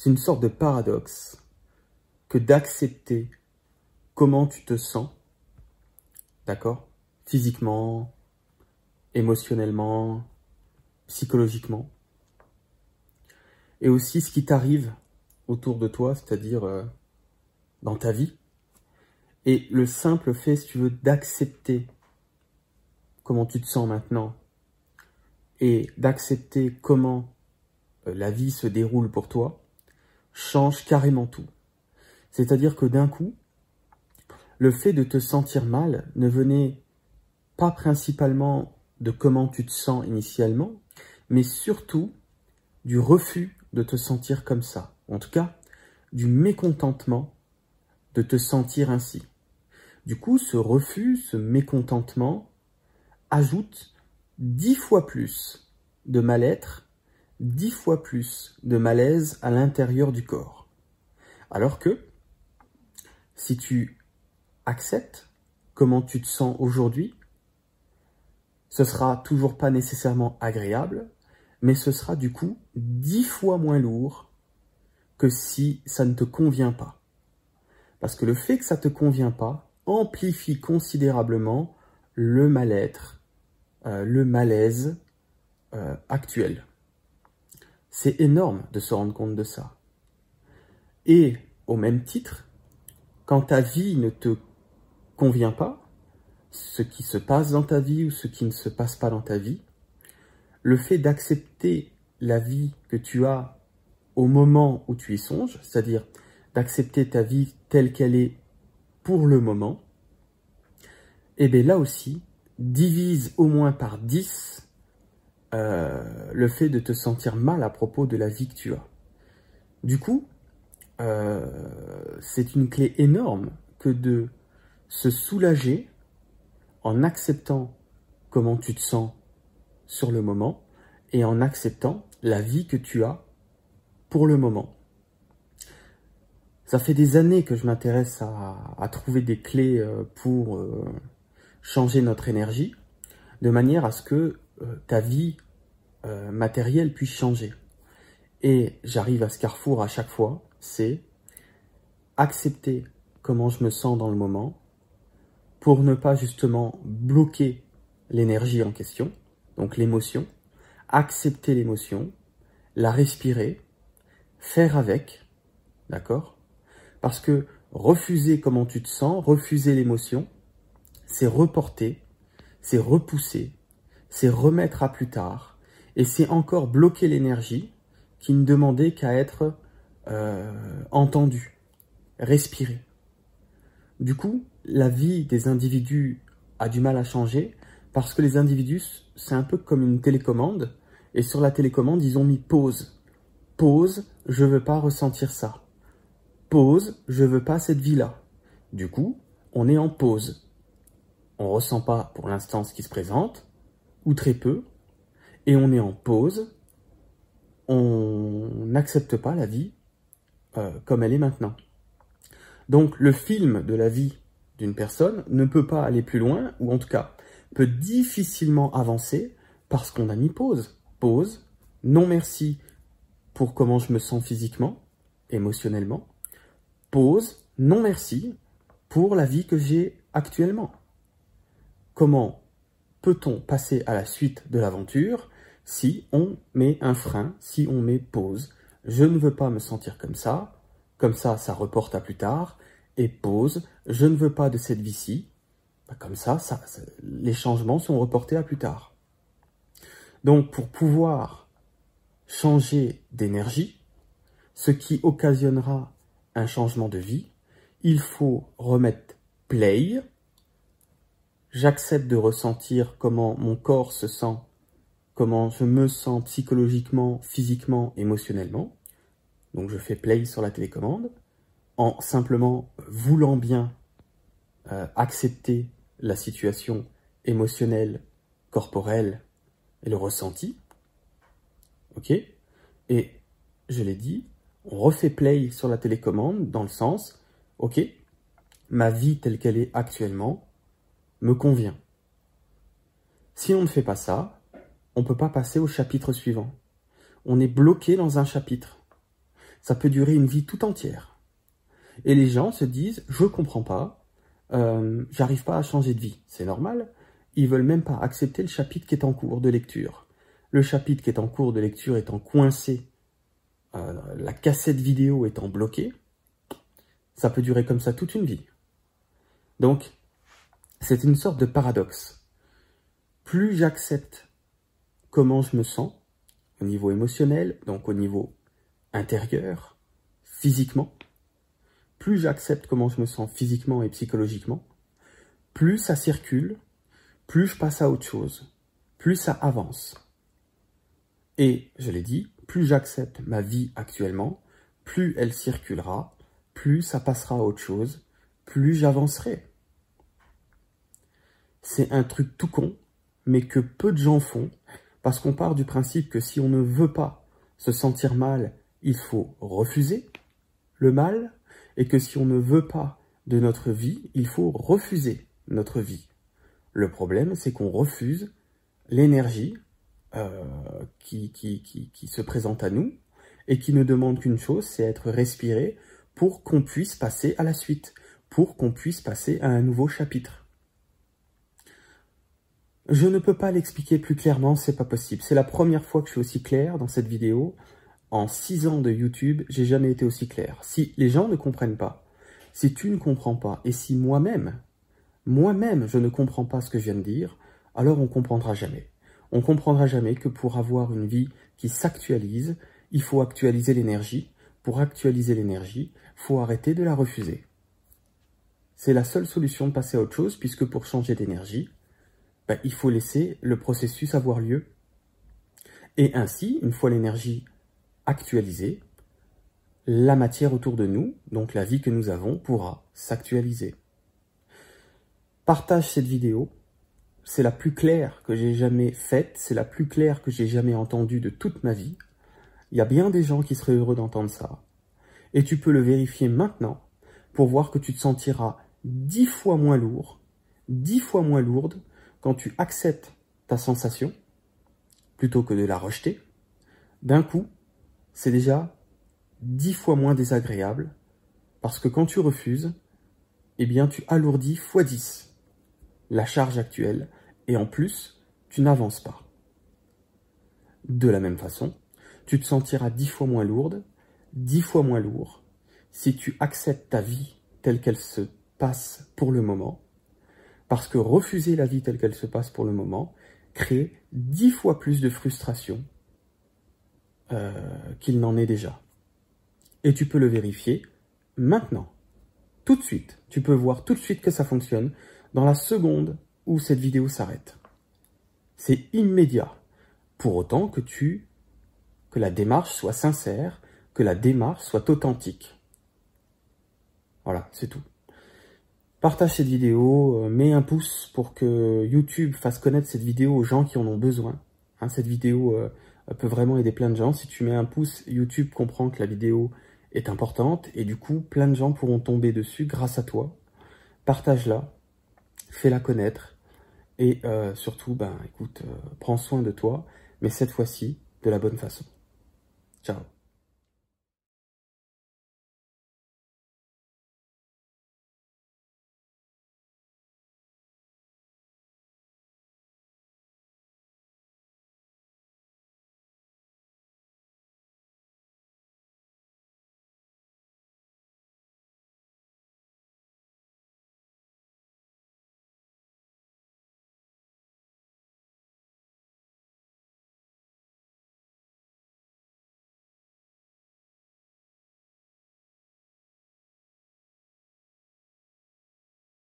c'est une sorte de paradoxe que d'accepter comment tu te sens, d'accord Physiquement, émotionnellement, psychologiquement. Et aussi ce qui t'arrive autour de toi, c'est-à-dire euh, dans ta vie. Et le simple fait, si tu veux, d'accepter comment tu te sens maintenant et d'accepter comment euh, la vie se déroule pour toi, change carrément tout. C'est-à-dire que d'un coup, le fait de te sentir mal ne venait pas principalement de comment tu te sens initialement, mais surtout du refus de te sentir comme ça. En tout cas, du mécontentement de te sentir ainsi. Du coup, ce refus, ce mécontentement ajoute dix fois plus de mal-être, dix fois plus de malaise à l'intérieur du corps. Alors que, si tu acceptes comment tu te sens aujourd'hui, ce sera toujours pas nécessairement agréable, mais ce sera du coup dix fois moins lourd que si ça ne te convient pas. Parce que le fait que ça ne te convient pas amplifie considérablement le mal-être, euh, le malaise euh, actuel. C'est énorme de se rendre compte de ça. Et au même titre, quand ta vie ne te convient pas, ce qui se passe dans ta vie ou ce qui ne se passe pas dans ta vie, le fait d'accepter la vie que tu as au moment où tu y songes, c'est-à-dire d'accepter ta vie telle qu'elle est pour le moment, et eh bien là aussi, divise au moins par 10 euh, le fait de te sentir mal à propos de la vie que tu as. Du coup, euh, c'est une clé énorme que de se soulager en acceptant comment tu te sens sur le moment et en acceptant la vie que tu as pour le moment. Ça fait des années que je m'intéresse à, trouver des clés euh, pour changer notre énergie, de manière à ce que ta vie matérielle puisse changer. Et j'arrive à ce carrefour à chaque fois, c'est accepter comment je me sens dans le moment, pour ne pas justement bloquer l'énergie en question, donc l'émotion, accepter l'émotion, la respirer, faire avec, d'accord? Parce que refuser comment tu te sens, refuser l'émotion, c'est reporter, c'est repousser, c'est remettre à plus tard, et c'est encore bloquer l'énergie qui ne demandait qu'à être euh, entendue, respirée. Du coup, la vie des individus a du mal à changer parce que les individus, c'est un peu comme une télécommande. Et sur la télécommande, ils ont mis pause. Pause, je veux pas ressentir ça. Pause, je veux pas cette vie-là. Du coup, on est en pause. On ressent pas pour l'instant ce qui se présente, ou très peu, et on est en pause. On n'accepte pas la vie euh, comme elle est maintenant. Donc le film de la vie d'une personne ne peut pas aller plus loin, ou en tout cas peut difficilement avancer parce qu'on a mis pause. Pause, non merci pour comment je me sens physiquement, émotionnellement. Pause, non merci pour la vie que j'ai actuellement. Comment peut-on passer à la suite de l'aventure si on met un frein, si on met pause? Je ne veux pas me sentir comme ça, comme ça ça reporte à plus tard, et pause, je ne veux pas de cette vie-ci. Bah, comme ça, ça, les changements sont reportés à plus tard. Donc pour pouvoir changer d'énergie, ce qui occasionnera un changement de vie, il faut remettre play. J'accepte de ressentir comment mon corps se sent, comment je me sens psychologiquement, physiquement, émotionnellement. Donc je fais play sur la télécommande en simplement voulant bien euh, accepter la situation émotionnelle, corporelle et le ressenti. Ok? Et je l'ai dit, on refait play sur la télécommande dans le sens, ok, ma vie telle qu'elle est actuellement me convient. Si on ne fait pas ça, on ne peut pas passer au chapitre suivant. On est bloqué dans un chapitre. Ça peut durer une vie tout entière. Et les gens se disent, je comprends pas, euh, j'arrive pas à changer de vie. C'est normal. Ils veulent même pas accepter le chapitre qui est en cours de lecture. Le chapitre qui est en cours de lecture étant coincé, euh, la cassette vidéo étant bloquée, ça peut durer comme ça toute une vie. Donc, c'est une sorte de paradoxe. Plus j'accepte comment je me sens, au niveau émotionnel, donc au niveau intérieur, physiquement, plus j'accepte comment je me sens physiquement et psychologiquement, plus ça circule, plus je passe à autre chose, plus ça avance. Et, je l'ai dit, plus j'accepte ma vie actuellement, plus elle circulera, plus ça passera à autre chose, plus j'avancerai. C'est un truc tout con, mais que peu de gens font, parce qu'on part du principe que si on ne veut pas se sentir mal, il faut refuser le mal, et que si on ne veut pas de notre vie, il faut refuser notre vie. Le problème, c'est qu'on refuse l'énergie euh, qui, qui, qui, qui se présente à nous et qui ne demande qu'une chose, c'est être respiré pour qu'on puisse passer à la suite, pour qu'on puisse passer à un nouveau chapitre. Je ne peux pas l'expliquer plus clairement, c'est pas possible. C'est la première fois que je suis aussi clair dans cette vidéo. En six ans de YouTube, j'ai jamais été aussi clair. Si les gens ne comprennent pas, si tu ne comprends pas, et si moi-même, moi-même, je ne comprends pas ce que je viens de dire, alors on comprendra jamais. On comprendra jamais que pour avoir une vie qui s'actualise, il faut actualiser l'énergie. Pour actualiser l'énergie, faut arrêter de la refuser. C'est la seule solution de passer à autre chose, puisque pour changer d'énergie, ben, il faut laisser le processus avoir lieu. Et ainsi, une fois l'énergie actualisée, la matière autour de nous, donc la vie que nous avons, pourra s'actualiser. Partage cette vidéo. C'est la plus claire que j'ai jamais faite, c'est la plus claire que j'ai jamais entendue de toute ma vie. Il y a bien des gens qui seraient heureux d'entendre ça. Et tu peux le vérifier maintenant pour voir que tu te sentiras dix fois moins lourd, dix fois moins lourde quand tu acceptes ta sensation, plutôt que de la rejeter, d'un coup, c'est déjà dix fois moins désagréable, parce que quand tu refuses, eh bien tu alourdis fois 10 la charge actuelle, et en plus, tu n'avances pas. De la même façon, tu te sentiras dix fois moins lourde, dix fois moins lourd, si tu acceptes ta vie telle qu'elle se passe pour le moment, parce que refuser la vie telle qu'elle se passe pour le moment crée dix fois plus de frustration euh, qu'il n'en est déjà. Et tu peux le vérifier maintenant, tout de suite. Tu peux voir tout de suite que ça fonctionne dans la seconde où cette vidéo s'arrête. C'est immédiat. Pour autant que tu, que la démarche soit sincère, que la démarche soit authentique. Voilà, c'est tout. Partage cette vidéo, euh, mets un pouce pour que YouTube fasse connaître cette vidéo aux gens qui en ont besoin. Hein, cette vidéo euh, peut vraiment aider plein de gens. Si tu mets un pouce, YouTube comprend que la vidéo est importante et du coup, plein de gens pourront tomber dessus grâce à toi. Partage-la, fais-la connaître et euh, surtout, ben, écoute, prends soin de toi, mais cette fois-ci de la bonne façon. Ciao